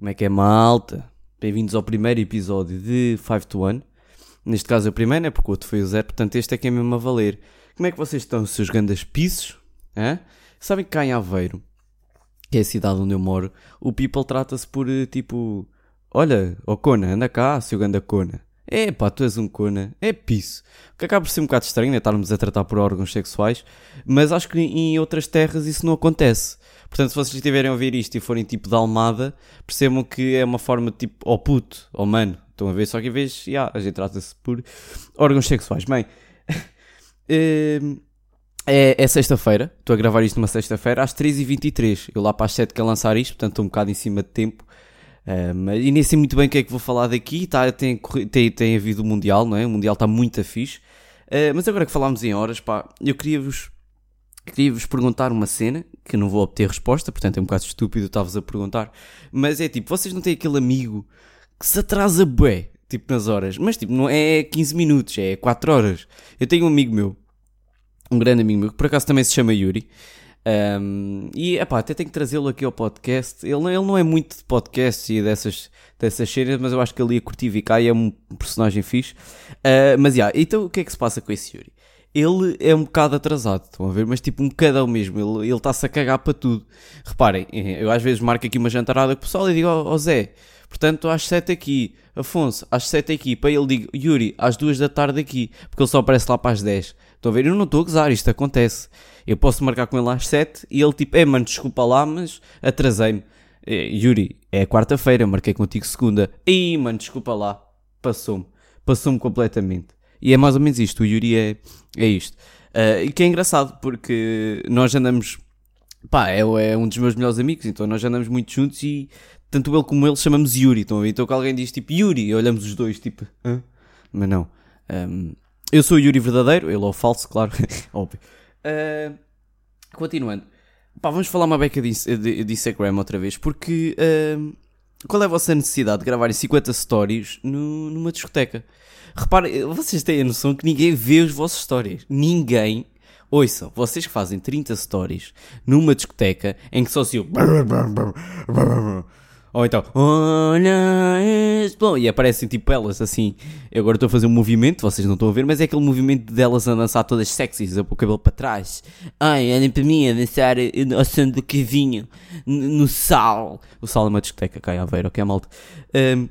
Como é que é, malta? Bem-vindos ao primeiro episódio de 5 to 1. Neste caso é o primeiro, é porque o outro foi o zero, portanto este é que é mesmo a valer. Como é que vocês estão, seus grandes pisos? Hã? Sabem que cá em Aveiro, que é a cidade onde eu moro, o people trata-se por eh, tipo: Olha, ó Cona, anda cá, seu ganda Cona. É pá, tu és um Cona. É piso. O que acaba por ser um bocado estranho, né? Estarmos a tratar por órgãos sexuais, mas acho que em outras terras isso não acontece. Portanto, se vocês estiverem a ouvir isto e forem tipo da Almada, percebam que é uma forma tipo, ó oh puto, ó oh mano. Estão a ver? Só que em vez, yeah, a gente trata-se por órgãos sexuais. Bem, é, é sexta-feira, estou a gravar isto numa sexta-feira, às 3h23. Eu lá para as 7 quero lançar isto, portanto estou um bocado em cima de tempo. Um, e nem sei muito bem o que é que vou falar daqui. Tá, tem, tem, tem havido o Mundial, não é? O Mundial está muito fixe. Uh, mas agora que falámos em horas, pá, eu queria-vos queria-vos perguntar uma cena que não vou obter resposta, portanto é um bocado estúpido estar-vos a perguntar. Mas é tipo, vocês não têm aquele amigo que se atrasa bué, tipo nas horas, mas tipo, não é 15 minutos, é 4 horas. Eu tenho um amigo meu, um grande amigo meu, que por acaso também se chama Yuri. Um, e epá, até tenho que trazê-lo aqui ao podcast. Ele, ele não é muito de podcast e dessas, dessas séries, mas eu acho que ele ia curtir e é um personagem fixe. Uh, mas yeah, então o que é que se passa com esse Yuri? Ele é um bocado atrasado, estão a ver? Mas tipo um bocadão mesmo, ele está-se a cagar para tudo. Reparem, eu às vezes marco aqui uma jantarada com o pessoal e digo, ó oh, oh, Zé, portanto às 7 aqui, Afonso, às 7 aqui, para ele digo, Yuri, às 2 da tarde aqui, porque ele só aparece lá para as 10. Estão a ver? Eu não estou a gozar, isto acontece. Eu posso marcar com ele às 7 e ele tipo, é mano, desculpa lá, mas atrasei-me. É, Yuri, é quarta-feira, marquei contigo segunda. Ih, mano, desculpa lá. Passou-me. Passou-me completamente. E é mais ou menos isto, o Yuri é, é isto. Uh, e que é engraçado, porque nós andamos. Pá, é, é, um dos meus melhores amigos, então nós andamos muito juntos e tanto ele como ele chamamos Yuri. Então, então que alguém diz tipo Yuri, olhamos os dois tipo, Hã? mas não. Um, eu sou o Yuri verdadeiro, ele é o falso, claro, óbvio. Uh, continuando. Pá, vamos falar uma beca de, de, de Instagram outra vez, porque uh, qual é a vossa necessidade de gravarem 50 stories no, numa discoteca? Reparem, vocês têm a noção que ninguém vê os vossos stories. Ninguém. Ouçam, vocês que fazem 30 stories numa discoteca em que só se o ou então, E aparecem tipo elas assim. Eu agora estou a fazer um movimento, vocês não estão a ver, mas é aquele movimento delas a dançar todas sexys, o cabelo para trás. Ai, olhem para mim a dançar ao som do cavinho, no sal. O sal é uma discoteca, cai a ver, ok, malta. Um,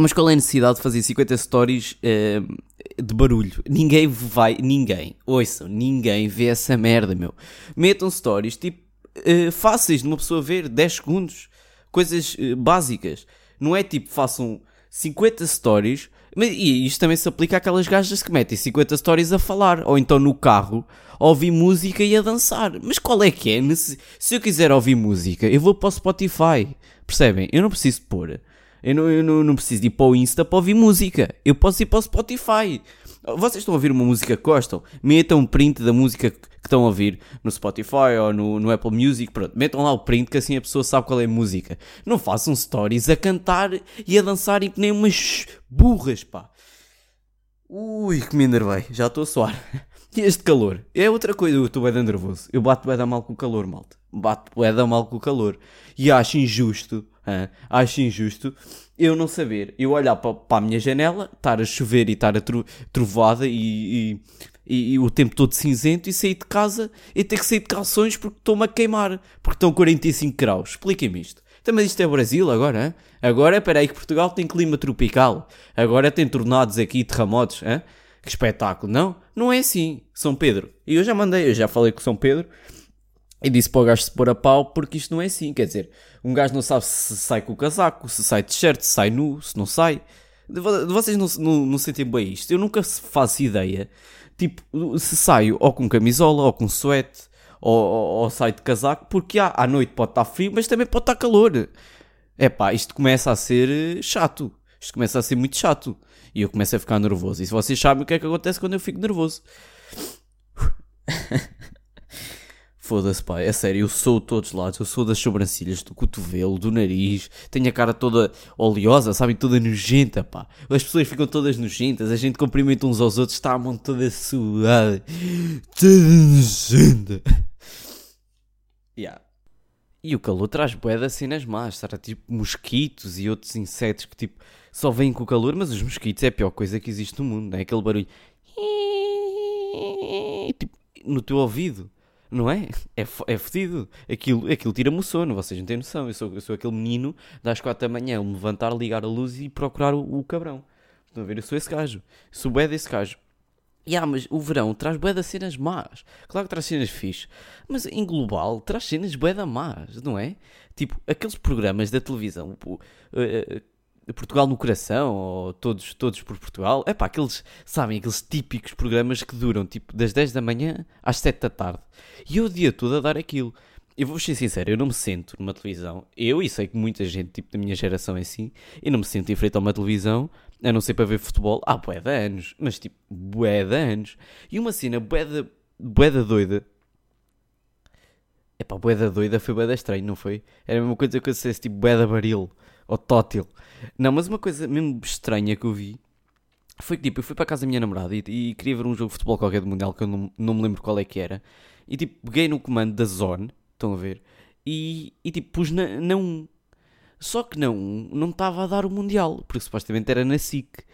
mas qual é a necessidade de fazer 50 stories de barulho? Ninguém vai, ninguém, ouçam, ninguém vê essa merda, meu. Metam stories tipo uh, fáceis de uma pessoa ver, 10 segundos coisas uh, básicas. Não é tipo, façam 50 stories, mas, e isto também se aplica àquelas gajas que metem 50 stories a falar, ou então no carro, a ouvir música e a dançar. Mas qual é que é? Se eu quiser ouvir música, eu vou para o Spotify. Percebem? Eu não preciso pôr. Eu não, eu não, preciso ir para o Insta para ouvir música. Eu posso ir para o Spotify. Vocês estão a ouvir uma música que gostam? Metam um print da música que estão a ouvir no Spotify ou no, no Apple Music. Pronto, metam lá o print que assim a pessoa sabe qual é a música. Não façam stories a cantar e a dançar e que nem umas burras, pá. Ui, que me enervei. Já estou a suar. E este calor? É outra coisa. Eu estou bem nervoso. Eu bato bem mal com o calor, malta. Bato bem mal com o calor. E acho injusto. Hein? Acho injusto eu não saber, eu olhar para, para a minha janela, estar a chover e estar a tro, trovada e, e, e, o tempo todo cinzento e sair de casa e ter que sair de calções porque estou-me a queimar, porque estão 45 graus. Expliquem-me isto. Então, mas isto é Brasil agora, hein? Agora, espera aí que Portugal tem clima tropical. Agora tem tornados aqui, terremotos, hein? Que espetáculo. Não, não é assim. São Pedro. E eu já mandei, eu já falei com São Pedro e disse para o gajo se pôr a pau porque isto não é assim. Quer dizer, um gajo não sabe se sai com o casaco, se sai de t-shirt, se sai nu, se não sai. Vocês não, não, não sentem bem isto. Eu nunca faço ideia. Tipo, se saio ou com camisola, ou com suete, ou, ou, ou saio de casaco, porque à noite pode estar frio, mas também pode estar calor. É pá, isto começa a ser eh, chato. Isto começa a ser muito chato. E eu começo a ficar nervoso. E se vocês sabem o que é que acontece quando eu fico nervoso. Foda-se, pá, é sério, eu sou de todos lados, eu sou das sobrancelhas, do cotovelo, do nariz, tenho a cara toda oleosa, sabem, toda nojenta, pá. As pessoas ficam todas nojentas, a gente cumprimenta uns aos outros, está a mão toda suada, toda nojenta. Yeah. E o calor traz bué de cenas más, será tipo mosquitos e outros insetos que tipo só vêm com o calor, mas os mosquitos é a pior coisa que existe no mundo, é? Aquele barulho tipo, no teu ouvido, não é? É, é fedido. Aquilo, aquilo tira-me o sono, vocês não têm noção. Eu sou, eu sou aquele menino das 4 da manhã, me levantar, ligar a luz e procurar o, o cabrão. Estão a ver? Eu sou esse gajo. Eu sou bué desse gajo. E ah, mas o verão traz bué das cenas más. Claro que traz cenas fixe. Mas em global traz cenas bué da más, não é? Tipo, aqueles programas da televisão, uh, uh, Portugal no Coração, ou Todos, todos por Portugal. É pá, aqueles, sabem, aqueles típicos programas que duram tipo das 10 da manhã às 7 da tarde. E eu o dia todo a dar aquilo. Eu vou ser sincero, eu não me sento numa televisão. Eu, e sei que muita gente, tipo da minha geração é assim, eu não me sento em frente a uma televisão a não ser para ver futebol, há bué de anos, mas tipo, bué de anos. E uma cena bué da, bué da doida. Epá, bué da doida foi bué da estranho, não foi? Era a mesma coisa que eu dissesse, tipo, bué da baril, ou tótil. Não, mas uma coisa mesmo estranha que eu vi, foi que tipo, eu fui para casa da minha namorada e, e, queria ver um jogo de futebol qualquer do Mundial, que eu não, não me lembro qual é que era. E tipo, peguei no comando da Zone, estão a ver? E, e tipo, pus na, na 1. Só que não, não estava a dar o Mundial, porque supostamente era na SIC.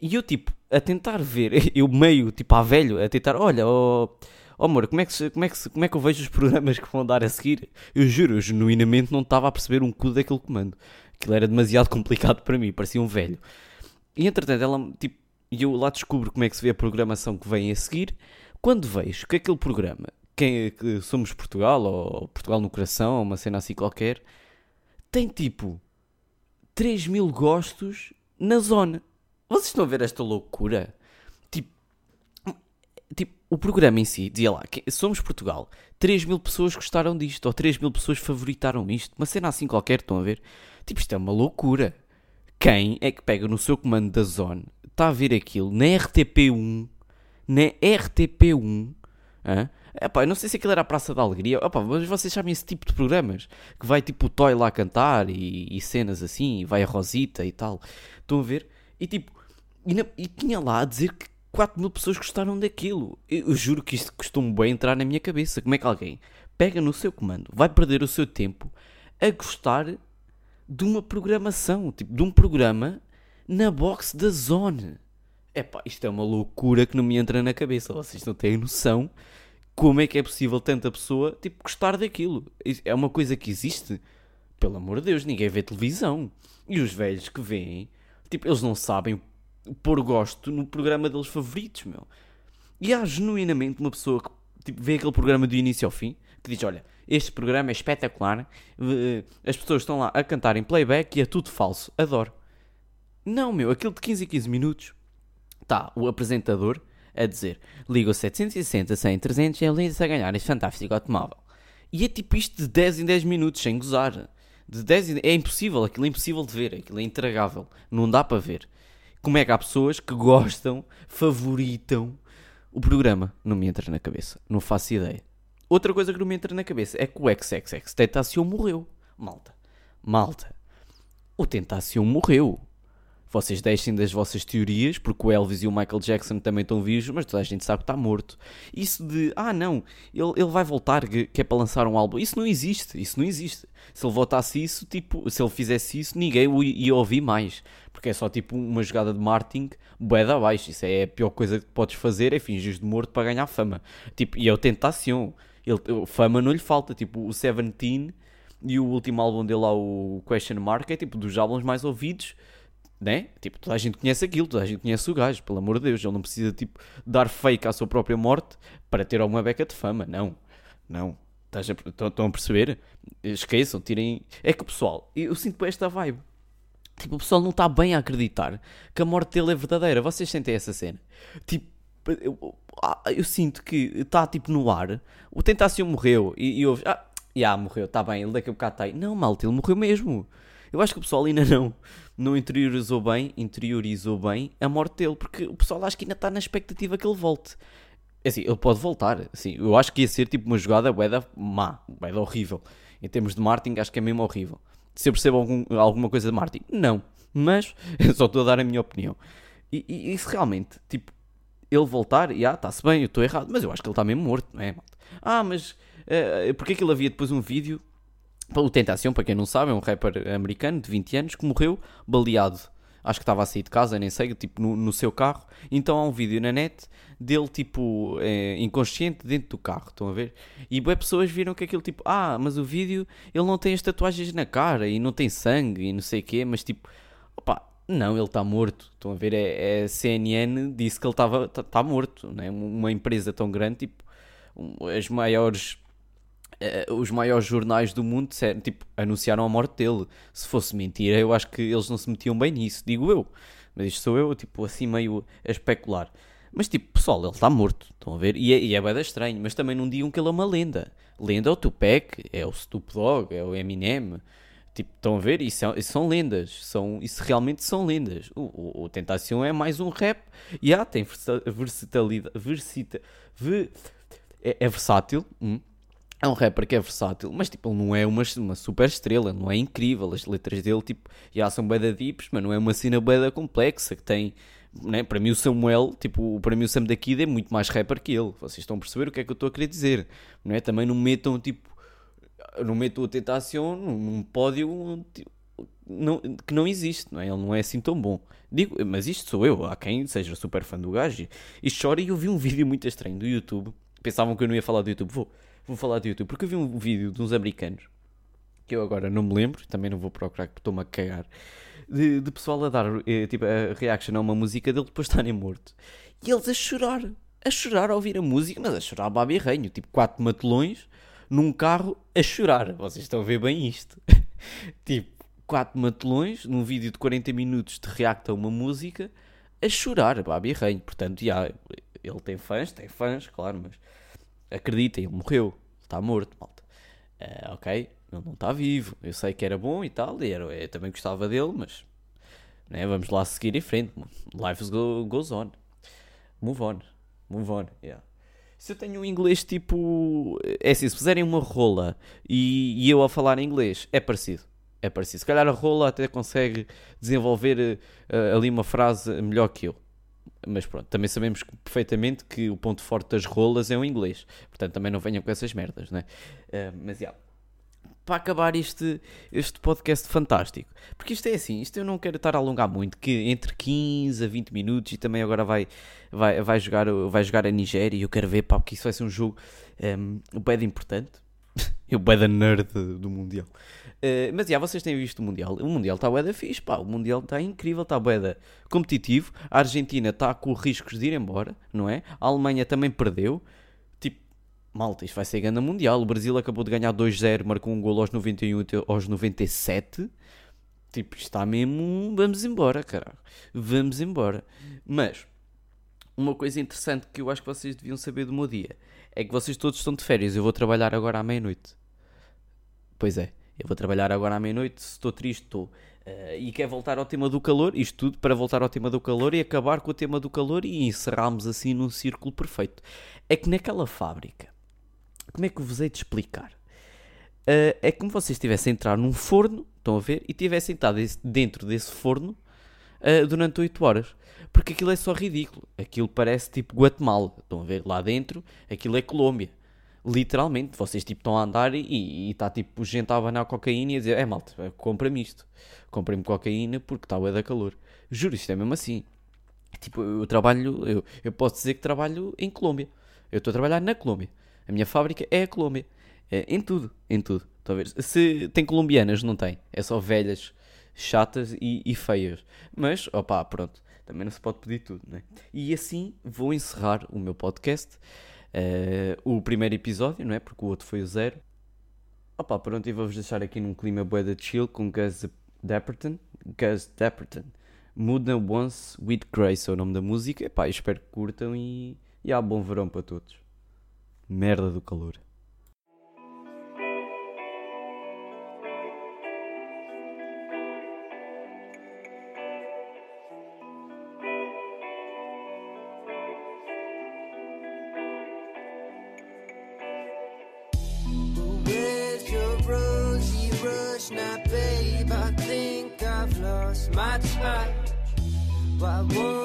E eu, tipo, a tentar ver, eu meio, tipo, a velho, a tentar, olha, oh, oh amor, como é, que, como, é que, como é que eu vejo os programas que vão dar a seguir? Eu juro, eu genuinamente não estava a perceber um cu daquele comando. Aquilo era demasiado complicado para mim, parecia um velho. E entretanto, ela, tipo, e eu lá descubro como é que se vê a programação que vem a seguir. Quando vejo que aquele programa, quem, que Somos Portugal, ou Portugal no Coração, ou uma cena assim qualquer, tem tipo 3 mil gostos na zona. Vocês estão a ver esta loucura? Tipo, tipo o programa em si dizia lá: Somos Portugal, 3 mil pessoas gostaram disto, ou 3 mil pessoas favoritaram isto. Uma cena assim qualquer, estão a ver? Tipo, isto é uma loucura. Quem é que pega no seu comando da zona, está a ver aquilo na RTP1, na RTP1, hein? Epá, eu não sei se aquilo era a Praça da Alegria. Epá, mas vocês sabem esse tipo de programas? Que vai tipo o Toy lá cantar e, e cenas assim, e vai a Rosita e tal. Estão a ver? E tipo, e, e tinha lá a dizer que 4 mil pessoas gostaram daquilo. Eu, juro que isto costuma bem entrar na minha cabeça. Como é que alguém pega no seu comando, vai perder o seu tempo a gostar de uma programação, tipo, de um programa na box da Zone. Epá, isto é uma loucura que não me entra na cabeça. Vocês não têm noção como é que é possível tanta pessoa tipo, gostar daquilo? É uma coisa que existe? Pelo amor de Deus, ninguém vê televisão. E os velhos que veem, tipo, eles não sabem pôr gosto no programa deles favoritos, meu. E há genuinamente uma pessoa que tipo, vê aquele programa do início ao fim, que diz: Olha, este programa é espetacular, eh, as pessoas estão lá a cantar em playback e é tudo falso, adoro. Não, meu, aquele de 15 a 15 minutos, está o apresentador a dizer liga o 760, 100, 300 e ele a ganhar este fantástico automóvel. E é tipo isto de 10 em 10 minutos, sem gozar. De 10 em... É impossível, aquilo é impossível de ver, aquilo é intragável. Não dá para ver. Como é que há pessoas que gostam, favoritam o programa? Não me entra na cabeça. Não faço ideia. Outra coisa que não me entra na cabeça é que o XXX Tentacion morreu. Malta. Malta. O Tentacion morreu vocês deixem das vossas teorias, porque o Elvis e o Michael Jackson também estão vivos, mas toda a gente sabe que está morto. Isso de, ah não, ele, ele vai voltar, que, é para lançar um álbum, isso não existe, isso não existe. Se ele votasse isso, tipo, se ele fizesse isso, ninguém o ia ouvir mais. Porque é só tipo uma jogada de marketing bué da baixo. Isso é a pior coisa que podes fazer, é fingir de morto para ganhar fama. Tipo, e é o tentação. Ele, fama não lhe falta, tipo, o Seventeen e o último álbum dele lá, o Question Mark, é tipo dos álbuns mais ouvidos né? Tipo, toda a gente conhece aquilo, toda a gente conhece o gajo, pelo amor de Deus. Ele não precisa, tipo, dar fake à sua própria morte para ter alguma beca de fama. Não, não. Estão a perceber? Esqueçam, tirem. É que o pessoal, eu sinto esta vibe. Tipo, o pessoal não está bem a acreditar que a morte dele é verdadeira. Vocês sentem essa cena? Tipo, eu, ah, eu sinto que está tipo no ar. O Tentácio morreu e, e ouve, ah, já morreu, está bem, ele daqui a bocado está aí. Não, malta, ele morreu mesmo. Eu acho que o pessoal ainda não, não interiorizou bem, interiorizou bem a morte dele, porque o pessoal acho que ainda está na expectativa que ele volte. É assim, ele pode voltar, assim, eu acho que ia ser tipo uma jogada bué má, bué horrível. Em termos de marketing, acho que é mesmo horrível. Se eu percebo algum, alguma coisa de marketing, não. Mas, só estou a dar a minha opinião. E, e, e se realmente, tipo, ele voltar, e ah, está-se bem, eu estou errado, mas eu acho que ele está mesmo morto, não é? Ah, mas uh, porque é que ele havia depois um vídeo O Tentação, para quem não sabe, é um rapper americano de 20 anos que morreu baleado. Acho que estava a sair de casa, nem sei, tipo no, no seu carro. Então há um vídeo na net dele, tipo, é, inconsciente dentro do carro. Estão a ver? E boas pessoas viram que aquilo, tipo, ah, mas o vídeo ele não tem as tatuagens na cara e não tem sangue e não sei o quê, mas tipo, opá, não, ele está morto. Estão a ver? É, é CNN disse que ele estava tá, tá morto. Né? Uma empresa tão grande, tipo, as maiores. Uh, os maiores jornais do mundo tipo, anunciaram a morte dele. Se fosse mentira, eu acho que eles não se metiam bem nisso, digo eu. Mas isto sou eu, tipo, assim meio a especular. Mas tipo, pessoal, ele está morto, estão a ver? E é, e é bem estranho, mas também não digam que ele é uma lenda. Lenda é o Tupac, é o Snoop Dogg, é o Eminem, Tipo, estão a ver? Isso, é, isso, são lendas. São, isso realmente são lendas. O, o, o Tentação é mais um rap. E yeah, tem versatilidade. Versita, ver, é, é, versátil. Hum. É um rapper que é versátil, mas tipo, ele não é uma, uma super estrela, não é incrível. As letras dele, tipo, já são beda deeps, mas não é uma cena beda complexa que tem. Né? Para mim, o Samuel, tipo, para mim, o Sam da Kid é muito mais rapper que ele. Vocês estão a perceber o que é que eu estou a querer dizer, não é? Também não metam, tipo, não meto a tentação num pódio não, que não existe, não é? Ele não é assim tão bom. Digo, mas isto sou eu, há quem seja super fã do gajo e chora. E eu vi um vídeo muito estranho do YouTube. Pensavam que eu não ia falar do YouTube. Vou, vou falar do YouTube, porque eu vi um vídeo de uns americanos que eu agora não me lembro, também não vou procurar porque estou-me a cagar. De, de, pessoal a dar eh, tipo, a reaction a uma música dele depois de estarem morto. E eles a chorar, a chorar a ouvir a música, mas a chorar a babi reino, tipo quatro matelões num carro a chorar. Vocês estão a ver bem isto. tipo, quatro matelões num vídeo de 40 minutos de react a uma música a chorar, Babi Reino. Portanto, já, ele tem fãs, tem fãs, claro, mas acreditem, ele morreu, está morto, malta. Uh, ok, ele não está vivo. Eu sei que era bom e tal, e era, eu também gostava dele, mas né, vamos lá seguir em frente. Life goes on. Move on. Move on, yeah. Se eu tenho um inglês tipo. É assim, se fizerem uma rola e, e eu a falar inglês, é parecido. É parecido. Se calhar a rola até consegue desenvolver uh, ali uma frase melhor que eu. Mas pronto, também sabemos perfeitamente que o ponto forte das rolas é o inglês. Portanto, também não venham com essas merdas, né? Uh, mas. Yeah para acabar este, este podcast fantástico. Porque isto é assim, isto eu não quero estar a alongar muito, que entre 15 a 20 minutos e também agora vai, vai, vai, jogar, vai jogar a Nigéria e eu quero ver, pá, porque isso vai ser um jogo um, bem importante. Eu da nerd do Mundial. Uh, mas já, vocês têm visto o Mundial. O Mundial está da fixe, pá. O Mundial está incrível, está da competitivo. A Argentina está com riscos de ir embora, não é? A Alemanha também perdeu malta, isto vai ser ganda mundial. O Brasil acabou de ganhar 2-0, marcou um gol aos 91 aos 97. Tipo, está mesmo. Vamos embora, caralho. Vamos embora. Mas, uma coisa interessante que eu acho que vocês deviam saber do meu dia é que vocês todos estão de férias. Eu vou trabalhar agora à meia-noite. Pois é, eu vou trabalhar agora à meia-noite. Se estou triste, estou. Uh, e quer voltar ao tema do calor, isto tudo para voltar ao tema do calor e acabar com o tema do calor e encerrarmos assim num círculo perfeito. É que naquela fábrica como é que vos hei de explicar? Uh, é como vocês estivessem a entrar num forno, estão a ver, e tivessem estado dentro desse forno uh, durante 8 horas. Porque aquilo é só ridículo. Aquilo parece tipo Guatemala. Estão a ver? Lá dentro, aquilo é Colômbia. Literalmente, vocês tipo estão a andar e está tipo gente a abanar cocaína e a dizer: É malta, compra-me isto. Comprem-me cocaína porque está a da calor. Juro, isto é mesmo assim. Tipo, eu trabalho, eu, eu posso dizer que trabalho em Colômbia. Eu estou a trabalhar na Colômbia. A minha fábrica é a Colômbia. É, em tudo, em tudo. Talvez. Se tem colombianas, não tem. É só velhas, chatas e, e feias. Mas, opá, pronto. Também não se pode pedir tudo, né? E assim vou encerrar o meu podcast. Uh, o primeiro episódio, não é? Porque o outro foi o zero. Opá, pronto, e vou-vos deixar aqui num clima bué de chill com Gus Dapperton. Gus Dapperton. Muda Once with Grace é o nome da música. Epá, espero que curtam e, e há bom verão para todos merda do calor. Lost my touch. Why won't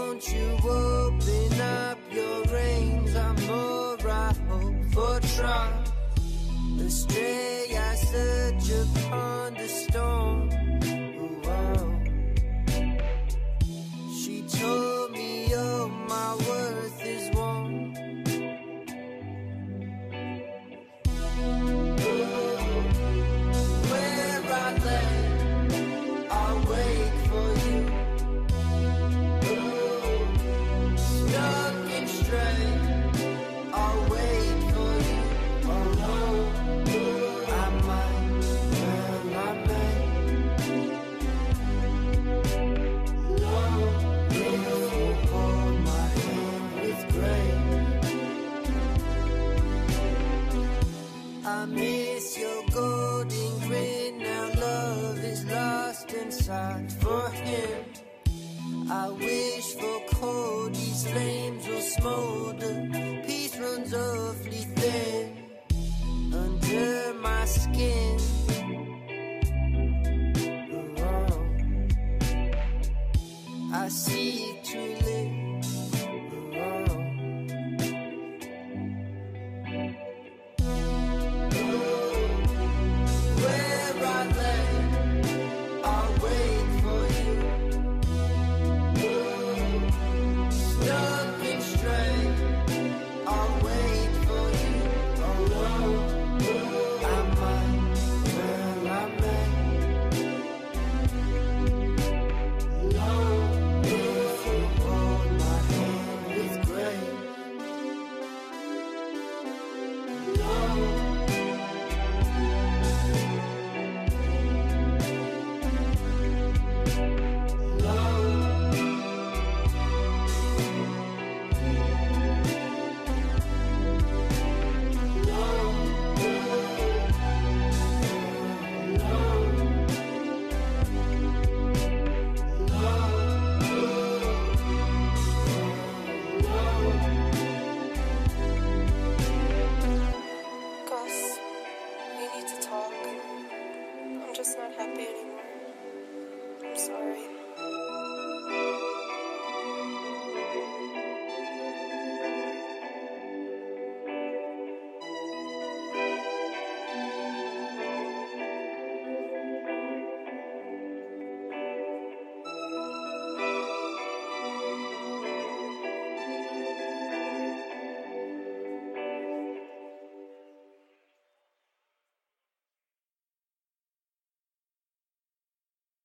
la périmètre.